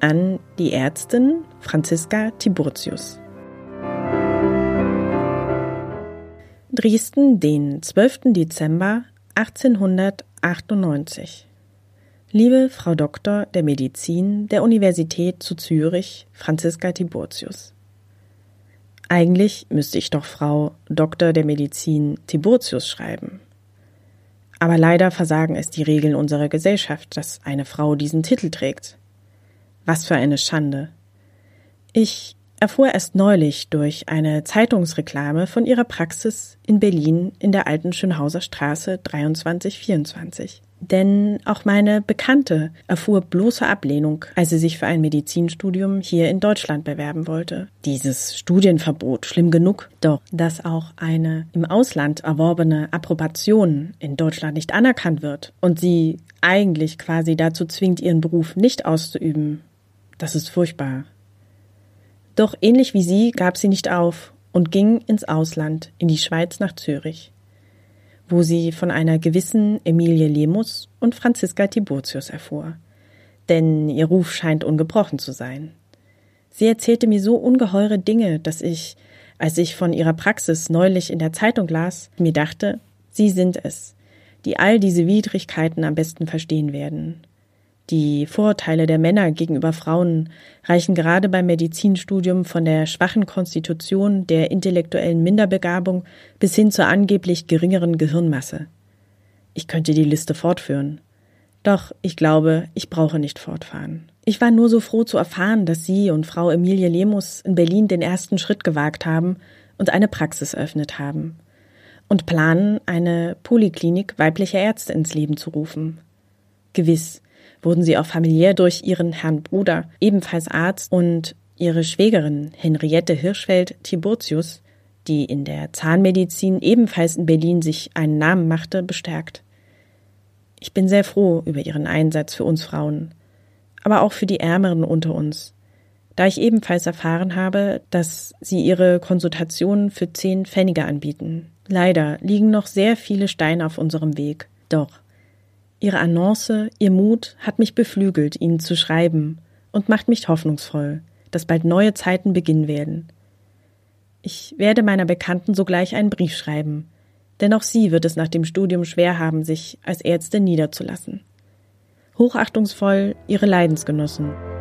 an die Ärztin Franziska Tiburtius. Dresden, den 12. Dezember 1898. Liebe Frau Doktor der Medizin der Universität zu Zürich, Franziska Tiburtius. Eigentlich müsste ich doch Frau Doktor der Medizin Tiburtius schreiben. Aber leider versagen es die Regeln unserer Gesellschaft, dass eine Frau diesen Titel trägt. Was für eine Schande. Ich erfuhr erst neulich durch eine Zeitungsreklame von ihrer Praxis in Berlin in der alten Schönhauser Straße 2324. Denn auch meine Bekannte erfuhr bloße Ablehnung, als sie sich für ein Medizinstudium hier in Deutschland bewerben wollte. Dieses Studienverbot schlimm genug, doch dass auch eine im Ausland erworbene Approbation in Deutschland nicht anerkannt wird und sie eigentlich quasi dazu zwingt, ihren Beruf nicht auszuüben, das ist furchtbar. Doch ähnlich wie sie gab sie nicht auf und ging ins Ausland, in die Schweiz nach Zürich, wo sie von einer gewissen Emilie Lemus und Franziska Tiburtius erfuhr. Denn ihr Ruf scheint ungebrochen zu sein. Sie erzählte mir so ungeheure Dinge, dass ich, als ich von ihrer Praxis neulich in der Zeitung las, mir dachte, sie sind es, die all diese Widrigkeiten am besten verstehen werden. Die Vorurteile der Männer gegenüber Frauen reichen gerade beim Medizinstudium von der schwachen Konstitution, der intellektuellen Minderbegabung bis hin zur angeblich geringeren Gehirnmasse. Ich könnte die Liste fortführen. Doch ich glaube, ich brauche nicht fortfahren. Ich war nur so froh zu erfahren, dass Sie und Frau Emilie Lemus in Berlin den ersten Schritt gewagt haben und eine Praxis eröffnet haben und planen, eine Poliklinik weiblicher Ärzte ins Leben zu rufen. Gewiss, wurden sie auch familiär durch ihren Herrn Bruder, ebenfalls Arzt, und ihre Schwägerin Henriette Hirschfeld Tiburtius, die in der Zahnmedizin ebenfalls in Berlin sich einen Namen machte, bestärkt. Ich bin sehr froh über ihren Einsatz für uns Frauen, aber auch für die Ärmeren unter uns, da ich ebenfalls erfahren habe, dass sie ihre Konsultationen für zehn Pfennige anbieten. Leider liegen noch sehr viele Steine auf unserem Weg. Doch Ihre Annonce, Ihr Mut hat mich beflügelt, Ihnen zu schreiben und macht mich hoffnungsvoll, dass bald neue Zeiten beginnen werden. Ich werde meiner Bekannten sogleich einen Brief schreiben, denn auch sie wird es nach dem Studium schwer haben, sich als Ärztin niederzulassen. Hochachtungsvoll Ihre Leidensgenossen.